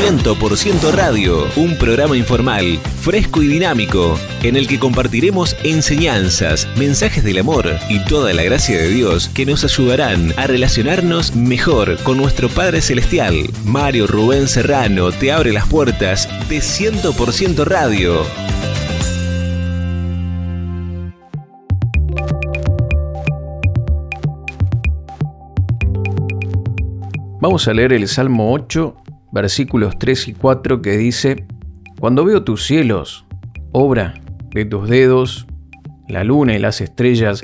100% Radio, un programa informal, fresco y dinámico, en el que compartiremos enseñanzas, mensajes del amor y toda la gracia de Dios que nos ayudarán a relacionarnos mejor con nuestro Padre Celestial. Mario Rubén Serrano te abre las puertas de 100% Radio. Vamos a leer el Salmo 8, versículos 3 y 4 que dice, Cuando veo tus cielos, obra de tus dedos, la luna y las estrellas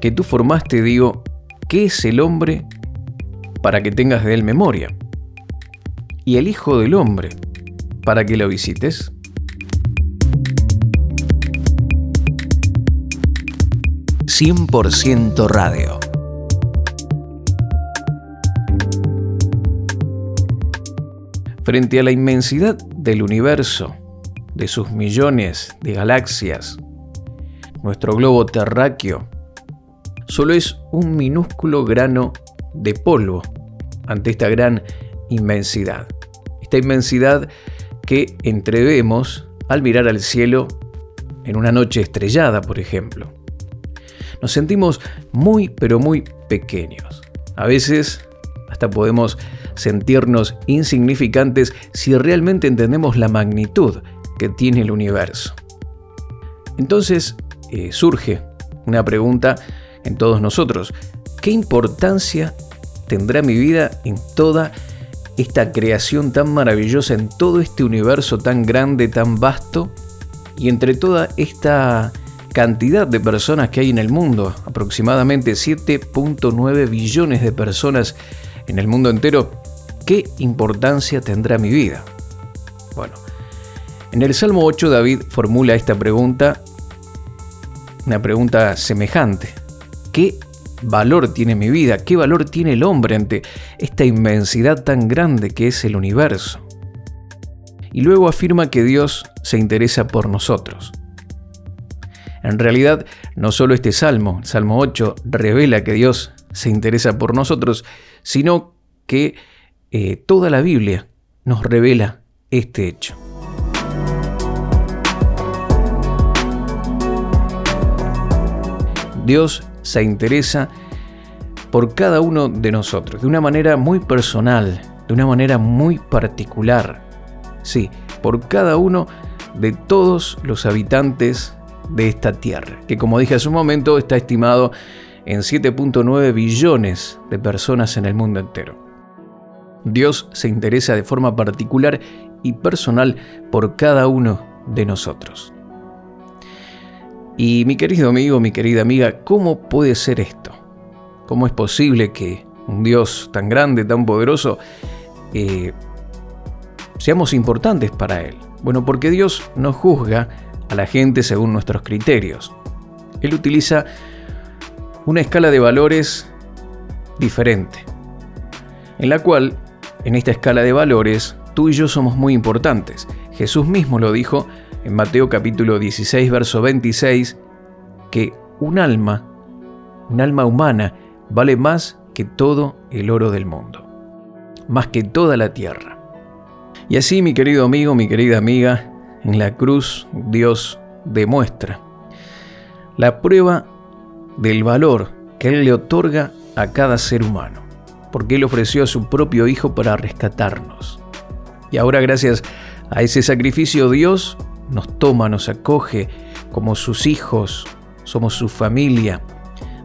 que tú formaste, digo, ¿qué es el hombre para que tengas de él memoria? Y el Hijo del Hombre para que lo visites. ...100% Radio. Frente a la inmensidad del universo, de sus millones de galaxias, nuestro globo terráqueo solo es un minúsculo grano de polvo ante esta gran inmensidad. Esta inmensidad que entrevemos al mirar al cielo en una noche estrellada, por ejemplo. Nos sentimos muy, pero muy pequeños. A veces hasta podemos sentirnos insignificantes si realmente entendemos la magnitud que tiene el universo. Entonces eh, surge una pregunta en todos nosotros. ¿Qué importancia tendrá mi vida en toda esta creación tan maravillosa, en todo este universo tan grande, tan vasto, y entre toda esta cantidad de personas que hay en el mundo, aproximadamente 7.9 billones de personas en el mundo entero, ¿qué importancia tendrá mi vida? Bueno, en el Salmo 8 David formula esta pregunta, una pregunta semejante. ¿Qué valor tiene mi vida? ¿Qué valor tiene el hombre ante esta inmensidad tan grande que es el universo? Y luego afirma que Dios se interesa por nosotros. En realidad, no solo este salmo, el Salmo 8, revela que Dios se interesa por nosotros, sino que eh, toda la Biblia nos revela este hecho. Dios se interesa por cada uno de nosotros, de una manera muy personal, de una manera muy particular. Sí, por cada uno de todos los habitantes de esta tierra, que como dije hace un momento está estimado en 7.9 billones de personas en el mundo entero. Dios se interesa de forma particular y personal por cada uno de nosotros. Y mi querido amigo, mi querida amiga, ¿cómo puede ser esto? ¿Cómo es posible que un Dios tan grande, tan poderoso, eh, seamos importantes para Él? Bueno, porque Dios no juzga a la gente según nuestros criterios. Él utiliza una escala de valores diferente, en la cual en esta escala de valores, tú y yo somos muy importantes. Jesús mismo lo dijo en Mateo capítulo 16, verso 26, que un alma, un alma humana, vale más que todo el oro del mundo, más que toda la tierra. Y así, mi querido amigo, mi querida amiga, en la cruz Dios demuestra la prueba del valor que Él le otorga a cada ser humano porque Él ofreció a su propio Hijo para rescatarnos. Y ahora gracias a ese sacrificio Dios nos toma, nos acoge como sus hijos, somos su familia.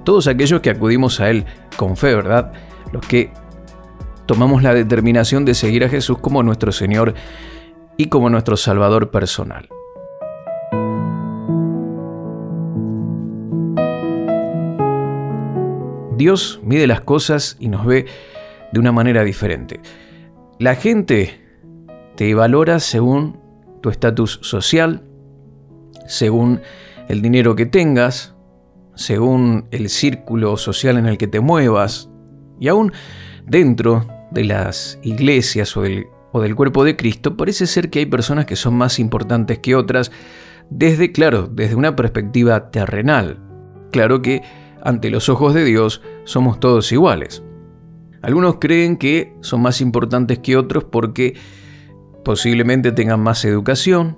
Todos aquellos que acudimos a Él con fe, ¿verdad? Los que tomamos la determinación de seguir a Jesús como nuestro Señor y como nuestro Salvador personal. Dios mide las cosas y nos ve de una manera diferente. La gente te valora según tu estatus social, según el dinero que tengas, según el círculo social en el que te muevas, y aún dentro de las iglesias o del, o del cuerpo de Cristo, parece ser que hay personas que son más importantes que otras, desde, claro, desde una perspectiva terrenal. Claro que ante los ojos de Dios somos todos iguales. Algunos creen que son más importantes que otros porque posiblemente tengan más educación,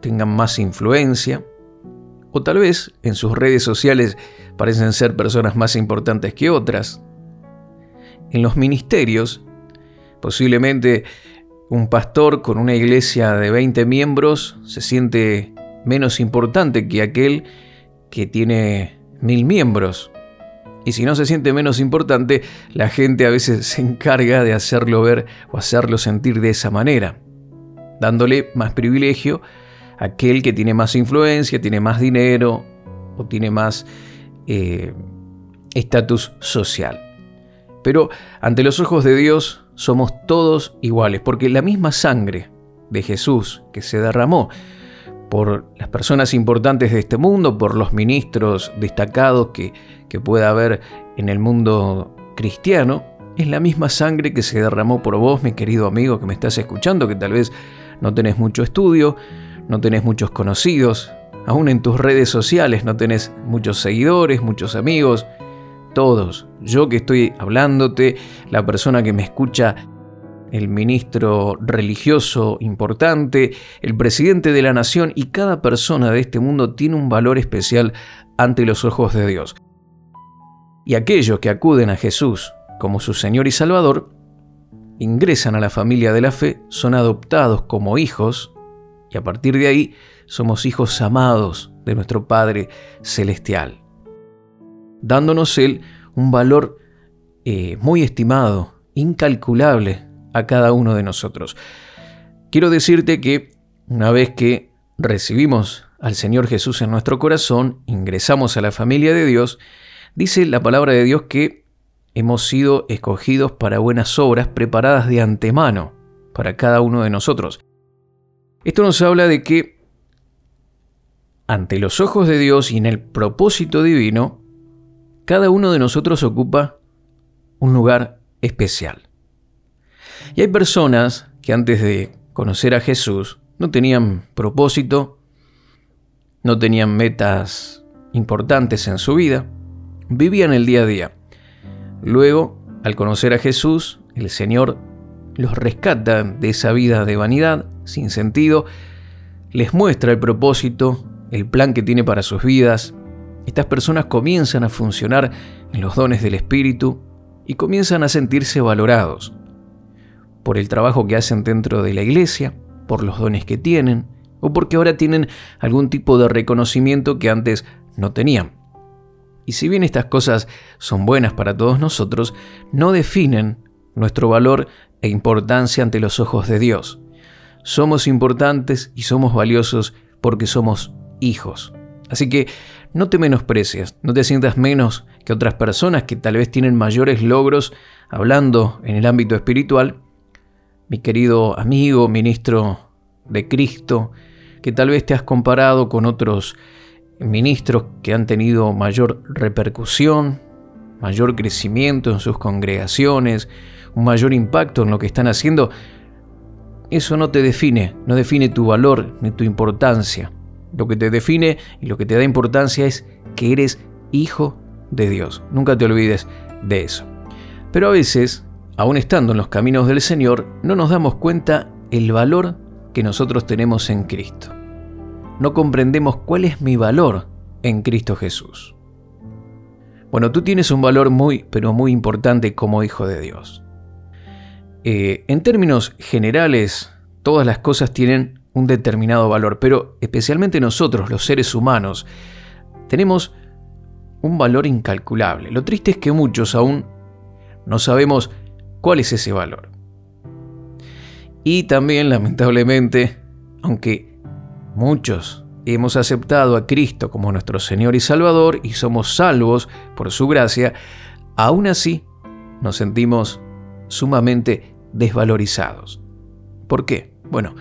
tengan más influencia, o tal vez en sus redes sociales parecen ser personas más importantes que otras. En los ministerios, posiblemente un pastor con una iglesia de 20 miembros se siente menos importante que aquel que tiene mil miembros. Y si no se siente menos importante, la gente a veces se encarga de hacerlo ver o hacerlo sentir de esa manera, dándole más privilegio a aquel que tiene más influencia, tiene más dinero o tiene más eh, estatus social. Pero ante los ojos de Dios somos todos iguales, porque la misma sangre de Jesús que se derramó por las personas importantes de este mundo, por los ministros destacados que, que pueda haber en el mundo cristiano, es la misma sangre que se derramó por vos, mi querido amigo que me estás escuchando, que tal vez no tenés mucho estudio, no tenés muchos conocidos, aún en tus redes sociales no tenés muchos seguidores, muchos amigos, todos, yo que estoy hablándote, la persona que me escucha el ministro religioso importante, el presidente de la nación y cada persona de este mundo tiene un valor especial ante los ojos de Dios. Y aquellos que acuden a Jesús como su Señor y Salvador, ingresan a la familia de la fe, son adoptados como hijos y a partir de ahí somos hijos amados de nuestro Padre Celestial, dándonos Él un valor eh, muy estimado, incalculable a cada uno de nosotros. Quiero decirte que una vez que recibimos al Señor Jesús en nuestro corazón, ingresamos a la familia de Dios, dice la palabra de Dios que hemos sido escogidos para buenas obras preparadas de antemano para cada uno de nosotros. Esto nos habla de que ante los ojos de Dios y en el propósito divino, cada uno de nosotros ocupa un lugar especial. Y hay personas que antes de conocer a Jesús no tenían propósito, no tenían metas importantes en su vida, vivían el día a día. Luego, al conocer a Jesús, el Señor los rescata de esa vida de vanidad, sin sentido, les muestra el propósito, el plan que tiene para sus vidas. Estas personas comienzan a funcionar en los dones del Espíritu y comienzan a sentirse valorados por el trabajo que hacen dentro de la iglesia, por los dones que tienen, o porque ahora tienen algún tipo de reconocimiento que antes no tenían. Y si bien estas cosas son buenas para todos nosotros, no definen nuestro valor e importancia ante los ojos de Dios. Somos importantes y somos valiosos porque somos hijos. Así que no te menosprecies, no te sientas menos que otras personas que tal vez tienen mayores logros hablando en el ámbito espiritual mi querido amigo, ministro de Cristo, que tal vez te has comparado con otros ministros que han tenido mayor repercusión, mayor crecimiento en sus congregaciones, un mayor impacto en lo que están haciendo, eso no te define, no define tu valor ni tu importancia. Lo que te define y lo que te da importancia es que eres hijo de Dios. Nunca te olvides de eso. Pero a veces aún estando en los caminos del Señor, no nos damos cuenta el valor que nosotros tenemos en Cristo. No comprendemos cuál es mi valor en Cristo Jesús. Bueno, tú tienes un valor muy, pero muy importante como hijo de Dios. Eh, en términos generales, todas las cosas tienen un determinado valor, pero especialmente nosotros, los seres humanos, tenemos un valor incalculable. Lo triste es que muchos aún no sabemos ¿Cuál es ese valor? Y también, lamentablemente, aunque muchos hemos aceptado a Cristo como nuestro Señor y Salvador y somos salvos por su gracia, aún así nos sentimos sumamente desvalorizados. ¿Por qué? Bueno,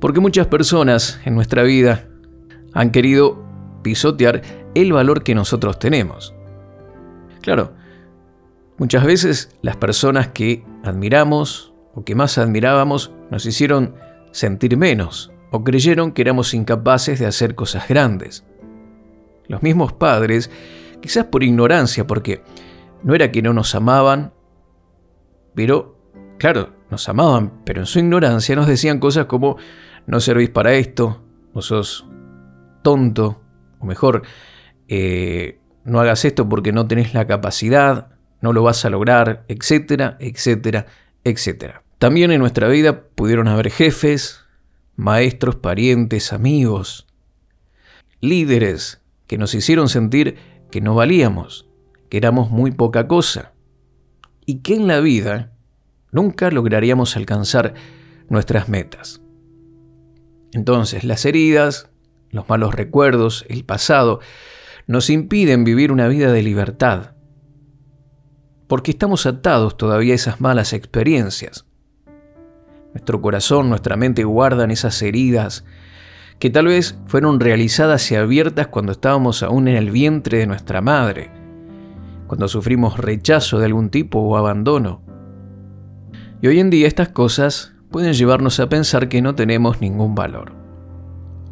porque muchas personas en nuestra vida han querido pisotear el valor que nosotros tenemos. Claro, Muchas veces las personas que admiramos o que más admirábamos nos hicieron sentir menos o creyeron que éramos incapaces de hacer cosas grandes. Los mismos padres, quizás por ignorancia, porque no era que no nos amaban, pero, claro, nos amaban, pero en su ignorancia nos decían cosas como no servís para esto, o sos tonto, o mejor, eh, no hagas esto porque no tenés la capacidad, no lo vas a lograr, etcétera, etcétera, etcétera. También en nuestra vida pudieron haber jefes, maestros, parientes, amigos, líderes que nos hicieron sentir que no valíamos, que éramos muy poca cosa, y que en la vida nunca lograríamos alcanzar nuestras metas. Entonces, las heridas, los malos recuerdos, el pasado, nos impiden vivir una vida de libertad, porque estamos atados todavía a esas malas experiencias. Nuestro corazón, nuestra mente guardan esas heridas que tal vez fueron realizadas y abiertas cuando estábamos aún en el vientre de nuestra madre, cuando sufrimos rechazo de algún tipo o abandono. Y hoy en día estas cosas pueden llevarnos a pensar que no tenemos ningún valor.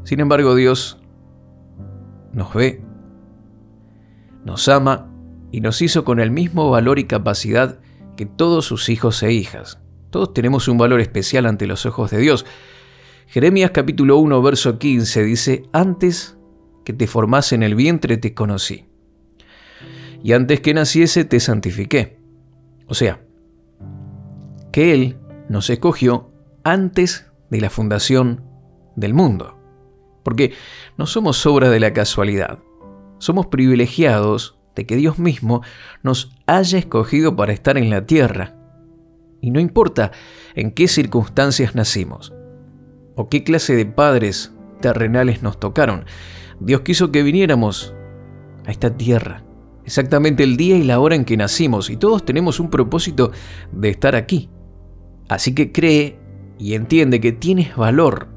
Sin embargo, Dios nos ve, nos ama y nos hizo con el mismo valor y capacidad que todos sus hijos e hijas. Todos tenemos un valor especial ante los ojos de Dios. Jeremías capítulo 1, verso 15 dice, antes que te formase en el vientre te conocí, y antes que naciese te santifiqué. O sea, que Él nos escogió antes de la fundación del mundo. Porque no somos obra de la casualidad, somos privilegiados de que Dios mismo nos haya escogido para estar en la tierra. Y no importa en qué circunstancias nacimos o qué clase de padres terrenales nos tocaron, Dios quiso que viniéramos a esta tierra, exactamente el día y la hora en que nacimos, y todos tenemos un propósito de estar aquí. Así que cree y entiende que tienes valor.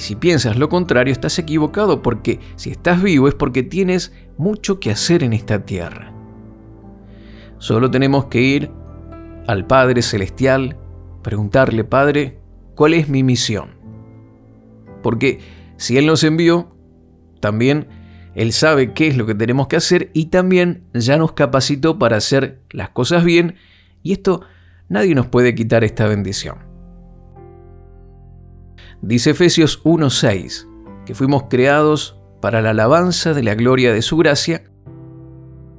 Y si piensas lo contrario, estás equivocado porque si estás vivo es porque tienes mucho que hacer en esta tierra. Solo tenemos que ir al Padre Celestial, preguntarle, Padre, ¿cuál es mi misión? Porque si Él nos envió, también Él sabe qué es lo que tenemos que hacer y también ya nos capacitó para hacer las cosas bien y esto nadie nos puede quitar esta bendición. Dice Efesios 1:6, que fuimos creados para la alabanza de la gloria de su gracia,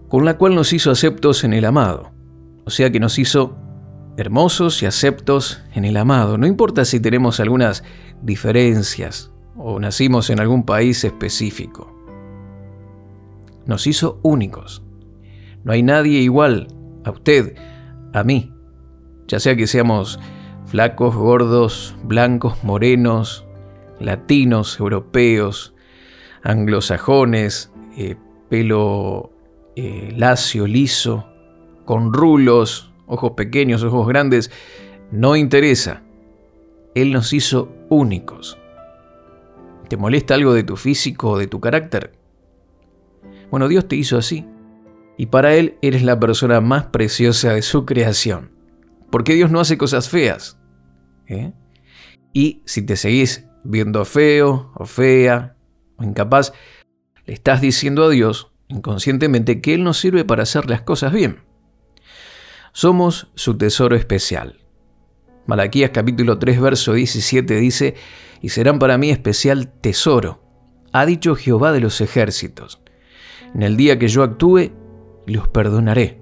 con la cual nos hizo aceptos en el amado. O sea que nos hizo hermosos y aceptos en el amado. No importa si tenemos algunas diferencias o nacimos en algún país específico. Nos hizo únicos. No hay nadie igual a usted, a mí, ya sea que seamos flacos, gordos, blancos, morenos, latinos, europeos, anglosajones, eh, pelo eh, lacio, liso, con rulos, ojos pequeños, ojos grandes, no interesa. Él nos hizo únicos. ¿Te molesta algo de tu físico o de tu carácter? Bueno, Dios te hizo así. Y para Él eres la persona más preciosa de su creación. Porque Dios no hace cosas feas. ¿Eh? Y si te seguís viendo feo o fea o incapaz, le estás diciendo a Dios inconscientemente que Él nos sirve para hacer las cosas bien. Somos su tesoro especial. Malaquías capítulo 3 verso 17 dice, y serán para mí especial tesoro, ha dicho Jehová de los ejércitos. En el día que yo actúe, los perdonaré,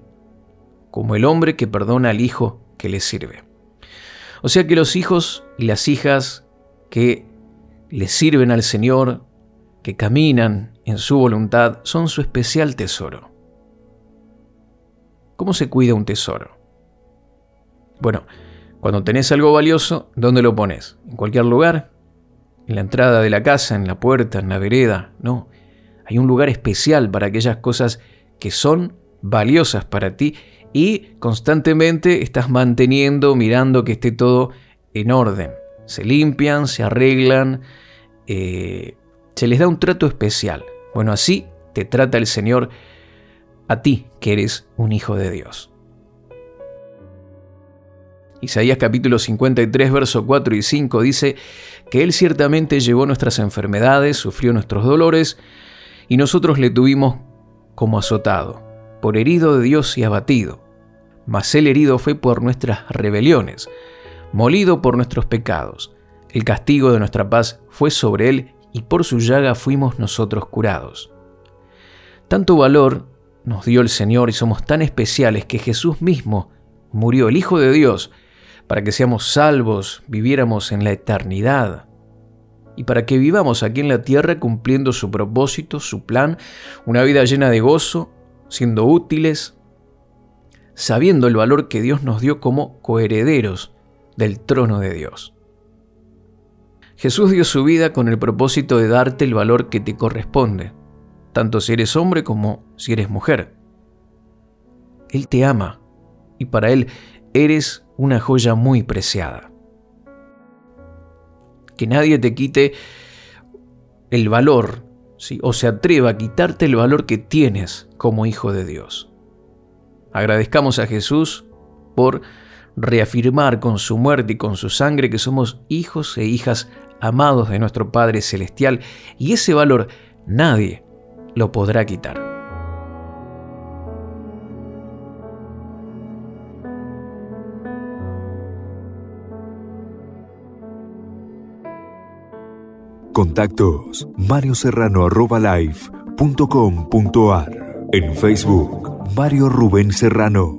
como el hombre que perdona al hijo que le sirve. O sea que los hijos y las hijas que le sirven al Señor, que caminan en su voluntad, son su especial tesoro. ¿Cómo se cuida un tesoro? Bueno, cuando tenés algo valioso, ¿dónde lo pones? ¿En cualquier lugar? ¿En la entrada de la casa, en la puerta, en la vereda? No, hay un lugar especial para aquellas cosas que son valiosas para ti y constantemente estás manteniendo, mirando que esté todo en orden. Se limpian, se arreglan, eh, se les da un trato especial. Bueno, así te trata el Señor a ti, que eres un hijo de Dios. Isaías capítulo 53, verso 4 y 5 dice que Él ciertamente llevó nuestras enfermedades, sufrió nuestros dolores, y nosotros le tuvimos como azotado por herido de Dios y abatido. Mas el herido fue por nuestras rebeliones, molido por nuestros pecados. El castigo de nuestra paz fue sobre él y por su llaga fuimos nosotros curados. Tanto valor nos dio el Señor y somos tan especiales que Jesús mismo murió, el Hijo de Dios, para que seamos salvos, viviéramos en la eternidad y para que vivamos aquí en la tierra cumpliendo su propósito, su plan, una vida llena de gozo, siendo útiles, sabiendo el valor que Dios nos dio como coherederos del trono de Dios. Jesús dio su vida con el propósito de darte el valor que te corresponde, tanto si eres hombre como si eres mujer. Él te ama y para Él eres una joya muy preciada. Que nadie te quite el valor o se atreva a quitarte el valor que tienes como hijo de Dios. Agradezcamos a Jesús por reafirmar con su muerte y con su sangre que somos hijos e hijas amados de nuestro Padre Celestial y ese valor nadie lo podrá quitar. Contactos Mario Serrano En Facebook Mario Rubén Serrano